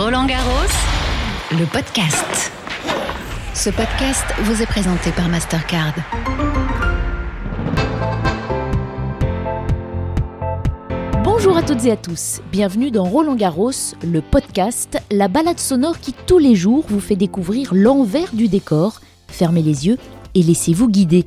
Roland Garros, le podcast. Ce podcast vous est présenté par Mastercard. Bonjour à toutes et à tous, bienvenue dans Roland Garros, le podcast, la balade sonore qui tous les jours vous fait découvrir l'envers du décor. Fermez les yeux et laissez-vous guider.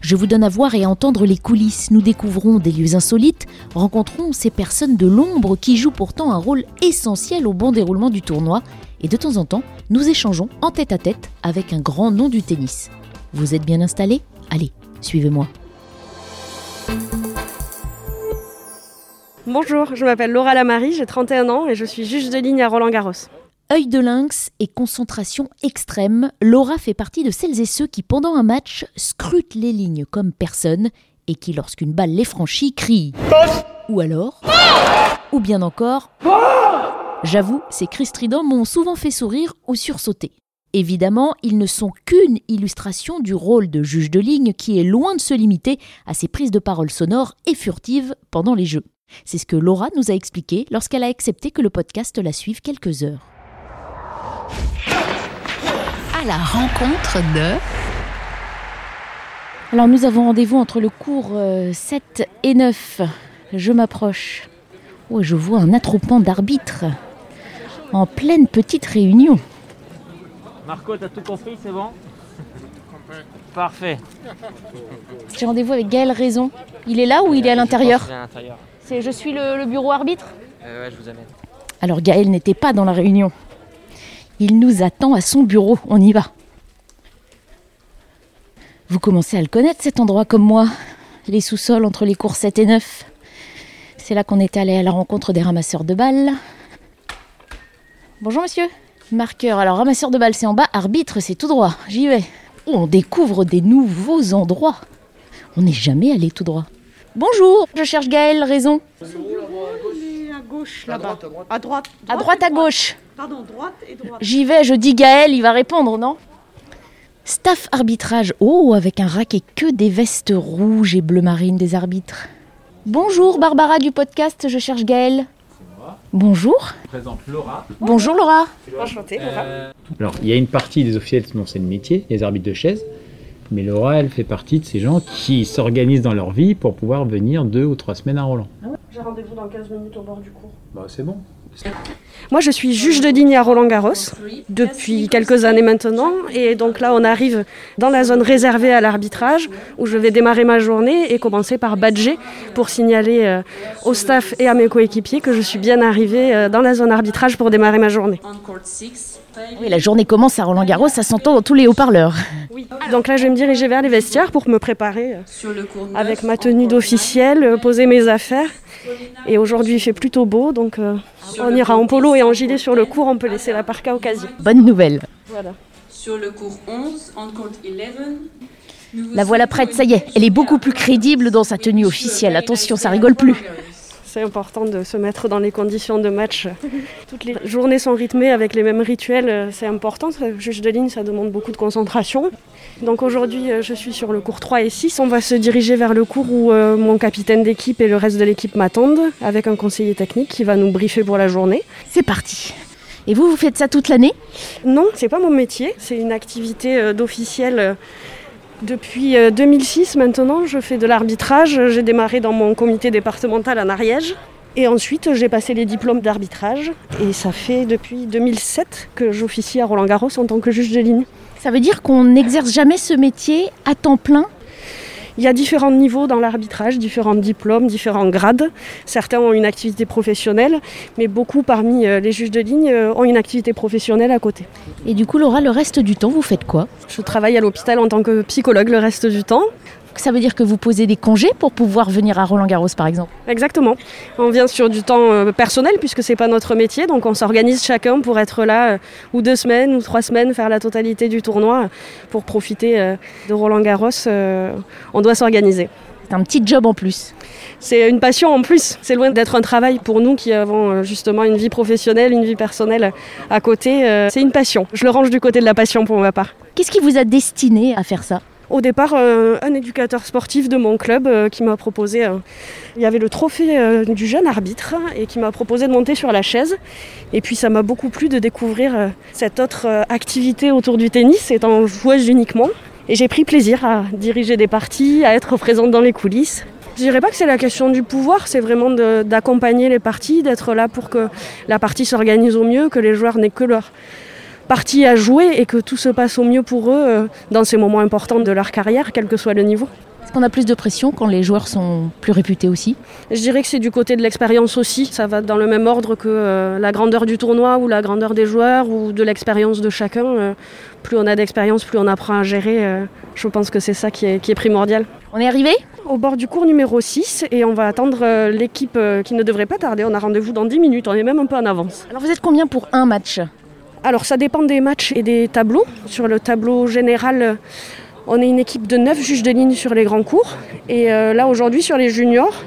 Je vous donne à voir et à entendre les coulisses, nous découvrons des lieux insolites, rencontrons ces personnes de l'ombre qui jouent pourtant un rôle essentiel au bon déroulement du tournoi, et de temps en temps, nous échangeons en tête à tête avec un grand nom du tennis. Vous êtes bien installés? Allez, suivez-moi. Bonjour, je m'appelle Laura Lamarie, j'ai 31 ans et je suis juge de ligne à Roland Garros. Œil de lynx et concentration extrême, Laura fait partie de celles et ceux qui, pendant un match, scrutent les lignes comme personne et qui, lorsqu'une balle les franchit, crient Ou alors Ou bien encore J'avoue, ces cris stridents m'ont souvent fait sourire ou sursauter. Évidemment, ils ne sont qu'une illustration du rôle de juge de ligne qui est loin de se limiter à ses prises de parole sonores et furtives pendant les jeux. C'est ce que Laura nous a expliqué lorsqu'elle a accepté que le podcast la suive quelques heures. La rencontre de. Alors nous avons rendez-vous entre le cours euh, 7 et 9. Je m'approche. Oh, je vois un attroupement d'arbitres en pleine petite réunion. Marco, t'as tout compris, c'est bon? Parfait. J'ai rendez-vous avec Gaël Raison. Il est là ou il est à l'intérieur? Est à. C'est je suis le, le bureau arbitre? Euh, ouais, je vous amène. Alors Gaël n'était pas dans la réunion. Il nous attend à son bureau. On y va. Vous commencez à le connaître cet endroit comme moi. Les sous-sols entre les cours 7 et 9. C'est là qu'on est allé à la rencontre des ramasseurs de balles. Bonjour monsieur. Marqueur. Alors ramasseur de balles c'est en bas, arbitre c'est tout droit. J'y vais. Oh, on découvre des nouveaux endroits. On n'est jamais allé tout droit. Bonjour, je cherche Gaël Raison. À gauche là-bas. À droite. À droite, à gauche. Pardon, droite et droite. J'y vais, je dis Gaël, il va répondre, non? Staff arbitrage. Oh, avec un rack et que des vestes rouges et bleu marine des arbitres. Bonjour Barbara du podcast, je cherche Gaël. Bonjour. Je présente Laura. Bonjour Laura. Enchantée, Laura. Alors, il y a une partie des officiels dont c'est le métier, les arbitres de chaise. Mais Laura, elle fait partie de ces gens qui s'organisent dans leur vie pour pouvoir venir deux ou trois semaines à Roland. J'ai rendez-vous dans 15 minutes au bord du cours. Bah, c'est bon. Moi, je suis juge de ligne à Roland Garros depuis quelques années maintenant. Et donc là, on arrive dans la zone réservée à l'arbitrage où je vais démarrer ma journée et commencer par badger pour signaler euh, au staff et à mes coéquipiers que je suis bien arrivée euh, dans la zone arbitrage pour démarrer ma journée. Oui, la journée commence à Roland Garros, ça s'entend dans tous les haut-parleurs. Donc là, je vais me diriger vers les vestiaires pour me préparer euh, avec ma tenue d'officiel, poser mes affaires. Et aujourd'hui, il fait plutôt beau, donc euh, on ira en polo et en gilet sur le cours. On peut laisser la parka au casier. Bonne nouvelle. Voilà. Sur le cours 11, on court 11, nous vous La voilà prête, ça y est, elle est beaucoup plus crédible dans sa tenue officielle. Attention, ça rigole plus. C'est important de se mettre dans les conditions de match. Toutes les journées sont rythmées avec les mêmes rituels. euh, C'est important. Juge de ligne, ça demande beaucoup de concentration. Donc aujourd'hui, euh, je suis sur le cours 3 et 6. On va se diriger vers le cours où euh, mon capitaine d'équipe et le reste de l'équipe m'attendent, avec un conseiller technique qui va nous briefer pour la journée. C'est parti. Et vous, vous faites ça toute l'année? Non, c'est pas mon métier. C'est une activité d'officiel. Euh, Depuis euh, 2006 maintenant, je fais de l'arbitrage. J'ai démarré dans mon comité départemental en Ariège. Et ensuite, j'ai passé les diplômes d'arbitrage. Et ça fait depuis 2007 que j'officie à Roland Garros en tant que juge de ligne. Ça veut dire qu'on n'exerce jamais ce métier à temps plein Il y a différents niveaux dans l'arbitrage, différents diplômes, différents grades. Certains ont une activité professionnelle, mais beaucoup parmi euh, les juges de ligne euh, ont une activité professionnelle à côté. Et du coup, Laura, le reste du temps, vous faites quoi? Je travaille à l'hôpital en tant que psychologue le reste du temps. Ça veut dire que vous posez des congés pour pouvoir venir à Roland Garros, par exemple Exactement. On vient sur du temps euh, personnel puisque c'est pas notre métier, donc on s'organise chacun pour être là euh, ou deux semaines ou trois semaines, faire la totalité du tournoi euh, pour profiter de Roland Garros. euh, On doit s'organiser. C'est un petit job en plus. C'est une passion en plus. C'est loin d'être un travail pour nous qui avons justement une vie professionnelle, une vie personnelle à côté. C'est une passion. Je le range du côté de la passion pour ma part. Qu'est-ce qui vous a destiné à faire ça? Au départ, euh, un éducateur sportif de mon club euh, qui m'a proposé, euh, il y avait le trophée du jeune arbitre et qui m'a proposé de monter sur la chaise. Et puis ça m'a beaucoup plu de découvrir cette autre activité autour du tennis, étant joueuse uniquement. Et j'ai pris plaisir à diriger des parties, à être présente dans les coulisses. Je dirais pas que c'est la question du pouvoir, c'est vraiment d'accompagner les parties, d'être là pour que la partie s'organise au mieux, que les joueurs n'aient que leur partie à jouer et que tout se passe au mieux pour eux euh, dans ces moments importants de leur carrière, quel que soit le niveau. Est-ce qu'on a plus de pression quand les joueurs sont plus réputés aussi? Je dirais que c'est du côté de l'expérience aussi. Ça va dans le même ordre que euh, la grandeur du tournoi ou la grandeur des joueurs ou de l'expérience de chacun. Euh, plus on a d'expérience, plus on apprend à gérer. Je pense que c'est ça qui est, qui est primordial. On est arrivé? Au bord du cours numéro 6 et on va attendre l'équipe qui ne devrait pas tarder. On a rendez-vous dans 10 minutes, on est même un peu en avance. Alors vous êtes combien pour un match? Alors ça dépend des matchs et des tableaux. Sur le tableau général, on est une équipe de 9 juges de ligne sur les grands cours. Et euh, là aujourd'hui sur les juniors,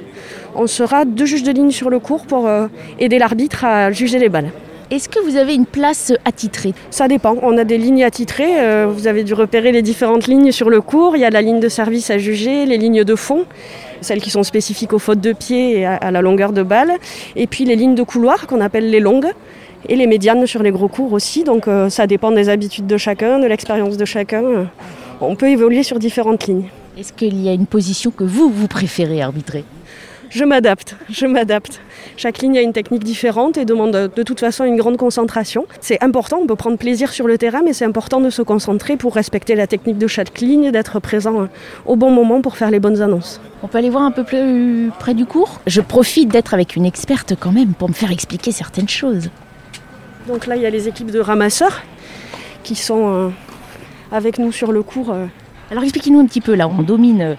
on sera deux juges de ligne sur le cours pour euh, aider l'arbitre à juger les balles. Est-ce que vous avez une place attitrée? Ça dépend, on a des lignes attitrées, euh, vous avez dû repérer les différentes lignes sur le cours, il y a la ligne de service à juger, les lignes de fond, celles qui sont spécifiques aux fautes de pied et à, à la longueur de balle, et puis les lignes de couloir qu'on appelle les longues, et les médianes sur les gros cours aussi, donc euh, ça dépend des habitudes de chacun, de l'expérience de chacun. On peut évoluer sur différentes lignes. Est-ce qu'il y a une position que vous, vous préférez arbitrer? Je m'adapte, je m'adapte. Chaque ligne a une technique différente et demande de toute façon une grande concentration. C'est important, on peut prendre plaisir sur le terrain, mais c'est important de se concentrer pour respecter la technique de chaque ligne, d'être présent euh, au bon moment pour faire les bonnes annonces. On peut aller voir un peu plus près du cours? Je profite d'être avec une experte quand même pour me faire expliquer certaines choses. Donc là, il y a les équipes de ramasseurs qui sont euh, avec nous sur le cours. euh. Alors expliquez-nous un petit peu là, on domine euh,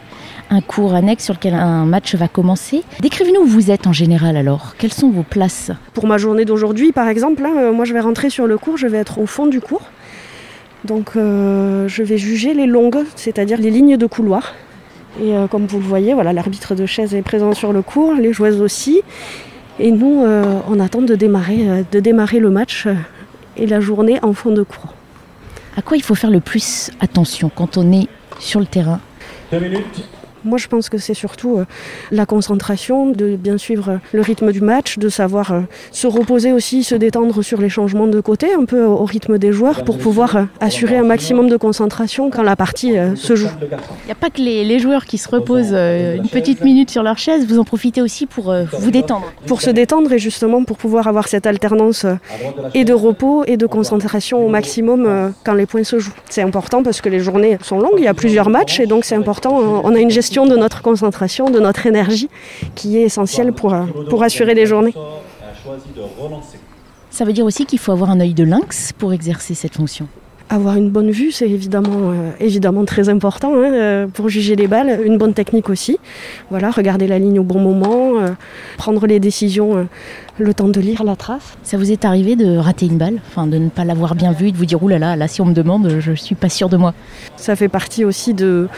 un cours annexe sur lequel un match va commencer. Décrivez-nous où vous êtes en général alors. Quelles sont vos places? Pour ma journée d'aujourd'hui, par exemple, euh, moi je vais rentrer sur le cours, je vais être au fond du cours. Donc euh, je vais juger les longues, c'est-à-dire les lignes de couloir. Et euh, comme vous le voyez, voilà, l'arbitre de chaise est présent sur le cours, les joueuses aussi. Et nous, euh, on attend de démarrer, euh, de démarrer le match euh, et la journée en fond de cours. À quoi il faut faire le plus attention quand on est sur le terrain? Moi, je pense que c'est surtout euh, la concentration, de bien suivre euh, le rythme du match, de savoir euh, se reposer aussi, se détendre sur les changements de côté, un peu au rythme des joueurs, pour pouvoir assurer un maximum de concentration quand la partie se joue. Il n'y a pas que les, les joueurs qui se reposent une petite minute sur leur chaise, vous en profitez aussi pour vous détendre. Pour se détendre et justement pour pouvoir avoir cette alternance et de repos et de concentration au maximum quand les points se jouent. C'est important parce que les journées sont longues, il y a plusieurs matchs et donc c'est important. On a une gestion de notre concentration, de notre énergie qui est essentielle pour, euh, pour assurer les journées. Ça veut dire aussi qu'il faut avoir un œil de lynx pour exercer cette fonction. Avoir une bonne vue, c'est évidemment, euh, évidemment très important hein, euh, pour juger les balles. Une bonne technique aussi. Voilà, regarder la ligne au bon moment, euh, prendre les décisions, le temps de lire la trace. Ça vous est arrivé de rater une balle, enfin de ne pas l'avoir bien vue, de vous dire oulala, là, là si on me demande, je suis pas sûre de moi. Ça fait partie aussi de,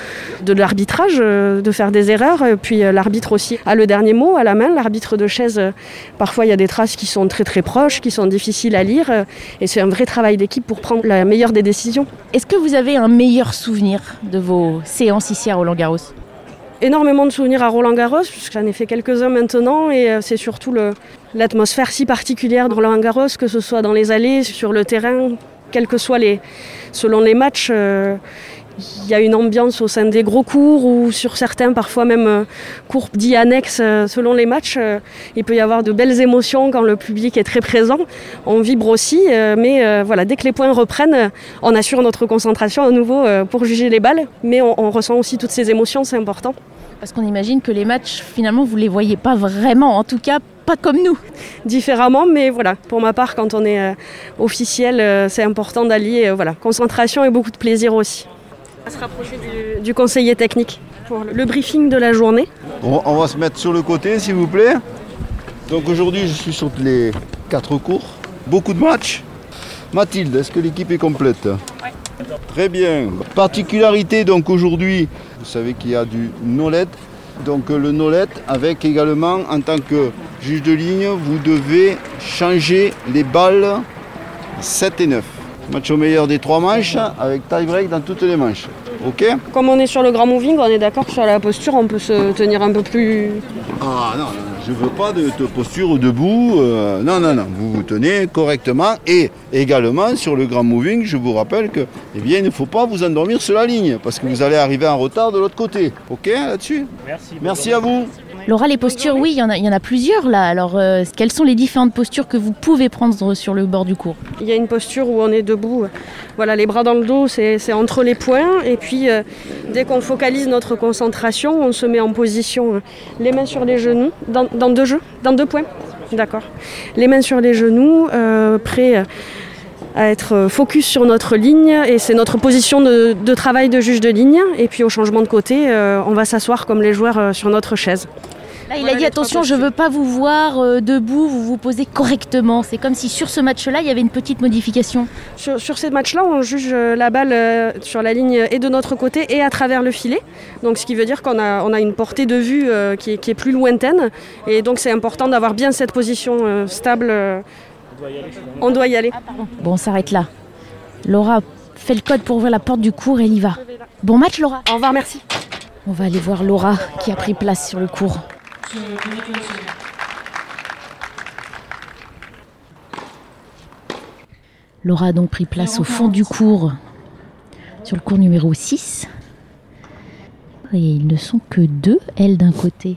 de l'arbitrage, euh, de faire des erreurs. Puis euh, l'arbitre aussi a le dernier mot à la main. L'arbitre de chaise, euh, parfois il y a des traces qui sont très très proches, qui sont difficiles à lire. Et c'est un vrai travail d'équipe pour prendre la meilleure des décisions. Est-ce que vous avez un meilleur souvenir de vos séances ici à Roland Garros énormément de souvenirs à Roland Garros, puisque j'en ai fait quelques-uns maintenant, et euh, c'est surtout l'atmosphère si particulière de Roland Garros, que ce soit dans les allées, sur le terrain, quels que soient les, selon les matchs. euh, il y a une ambiance au sein des gros cours ou sur certains, parfois même euh, cours dits annexes, euh, selon les matchs. il peut y avoir de belles émotions quand le public est très présent. On vibre aussi, mais voilà, dès que les points reprennent, on assure notre concentration à nouveau pour juger les balles. Mais on ressent aussi toutes ces émotions, c'est important. Parce qu'on imagine que les matchs, finalement, vous les voyez pas vraiment, en tout cas pas comme nous. différemment, mais voilà, pour ma part, quand on est euh, officiel, euh, c'est important d'allier euh, voilà, concentration et beaucoup de plaisir aussi. À se rapprocher du, du conseiller technique pour le briefing de la journée. On, on va se mettre sur le côté, s'il vous plaît. Donc aujourd'hui, je suis sur les quatre cours. Beaucoup de matchs. Mathilde, est-ce que l'équipe est complète? Très bien. Particularité donc aujourd'hui, vous savez qu'il y a du no-let. Donc le no-let avec également en tant que juge de ligne, vous devez changer les balles 7 et 9. Match au meilleur des trois manches avec tie-break dans toutes les manches. Ok? Comme on est sur le grand moving, on est d'accord que sur la posture, on peut se tenir un peu plus. Ah non, non, je veux pas de, de posture debout. euh, non, non, non. Vous vous tenez correctement. Et également, sur le grand moving, je vous rappelle que, eh bien, il ne faut pas vous endormir sur la ligne parce que vous allez arriver en retard de l'autre côté. Ok là-dessus? Merci. Merci à vous. Laura, les postures, oui, il y, en a- il y en a plusieurs là. Alors, euh, quelles sont les différentes postures que vous pouvez prendre sur le bord du cours? Il y a une posture où on est debout. Voilà, les bras dans le dos, c'est entre les poings. Et puis, euh, dès qu'on focalise notre concentration, on se met en position, euh, les mains sur les genoux, dans, dans deux jeux, dans deux points. D'accord. Les mains sur les genoux, euh, prêts à être focus sur notre ligne. Et c'est notre position de, de travail de juge de ligne. Et puis, au changement de côté, euh, on va s'asseoir comme les joueurs euh, sur notre chaise. Là, il Voilà a dit attention, je postures. veux pas vous voir euh, debout, vous vous posez correctement. C'est comme si sur ce match-là, il y avait une petite modification. Sur, sur ces matchs-là, on juge euh, la balle euh, sur la ligne et de notre côté et à travers le filet. Donc, ce qui veut dire qu'on a, on a une portée de vue euh, qui, est, qui est plus lointaine. Et donc, c'est important d'avoir bien cette position stable. on doit y aller. Bon, on s'arrête là. Laura fait le code pour ouvrir la porte du cours et elle y va. Bon match, Laura. Au revoir, merci. On va aller voir Laura qui a pris place sur le cours. Laura a donc pris place au fond du cours, sur le cours numéro 6. Et ils ne sont que deux, elle d'un côté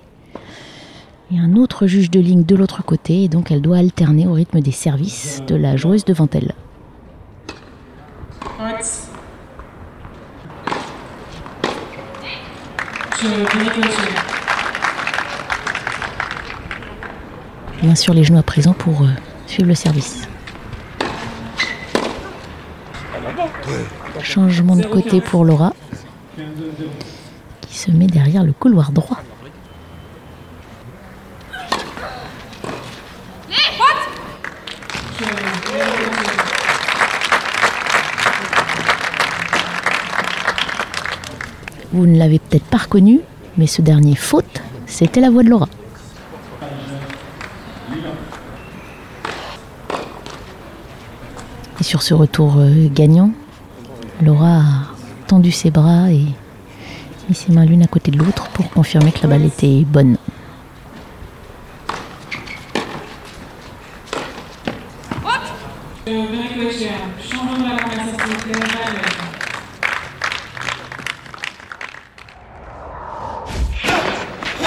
et un autre juge de ligne de l'autre côté. Et donc elle doit alterner au rythme des services de la joueuse devant elle. Bien sûr, les genoux à présent pour euh, suivre le service. Changement de côté pour Laura, qui se met derrière le couloir droit. Vous ne l'avez peut-être pas reconnu, mais ce dernier faute, c'était la voix de Laura. Sur ce retour euh, gagnant, Laura a tendu ses bras et mis ses mains l'une à côté de l'autre pour confirmer que la balle était bonne.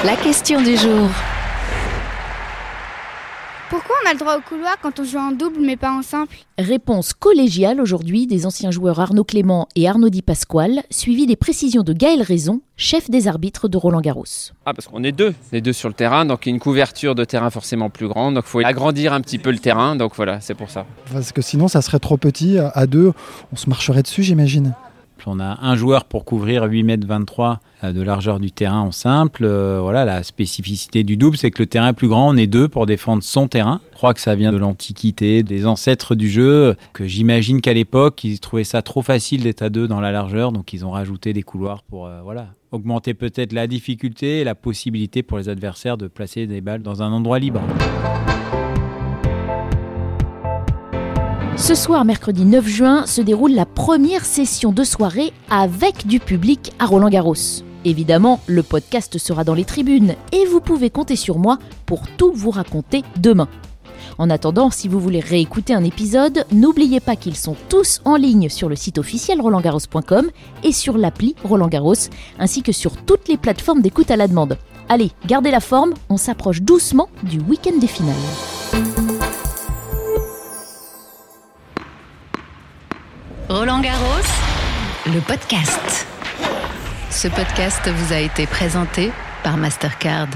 La question du jour. A le droit au couloir quand on joue en double mais pas en simple Réponse collégiale aujourd'hui des anciens joueurs Arnaud Clément et Arnaud Di Pasquale, suivi des précisions de Gaël Raison, chef des arbitres de Roland Garros. Ah, parce qu'on est deux, les deux sur le terrain, donc il y a une couverture de terrain forcément plus grande, donc il faut agrandir un petit peu le terrain, donc voilà, c'est pour ça. Parce que sinon, ça serait trop petit. À deux, on se marcherait dessus, j'imagine. On a un joueur pour couvrir 8 mètres 23 euh, de largeur du terrain en simple. Euh, voilà, la spécificité du double, c'est que le terrain plus grand. On est deux pour défendre son terrain. Je crois que ça vient de l'Antiquité, des ancêtres du jeu, que j'imagine qu'à l'époque, ils trouvaient ça trop facile d'être à deux dans la largeur, donc ils ont rajouté des couloirs pour euh, augmenter peut-être la difficulté et la possibilité pour les adversaires de placer des balles dans un endroit libre. Ce soir, mercredi 9 juin, se déroule la première session de soirée avec du public à Roland Garros. Évidemment, le podcast sera dans les tribunes et vous pouvez compter sur moi pour tout vous raconter demain. En attendant, si vous voulez réécouter un épisode, n'oubliez pas qu'ils sont tous en ligne sur le site officiel rolandgarros.com et sur l'appli Roland Garros, ainsi que sur toutes les plateformes d'écoute à la demande. Allez, gardez la forme, on s'approche doucement du week-end des finales. Roland Garros, le podcast. Ce podcast vous a été présenté par Mastercard.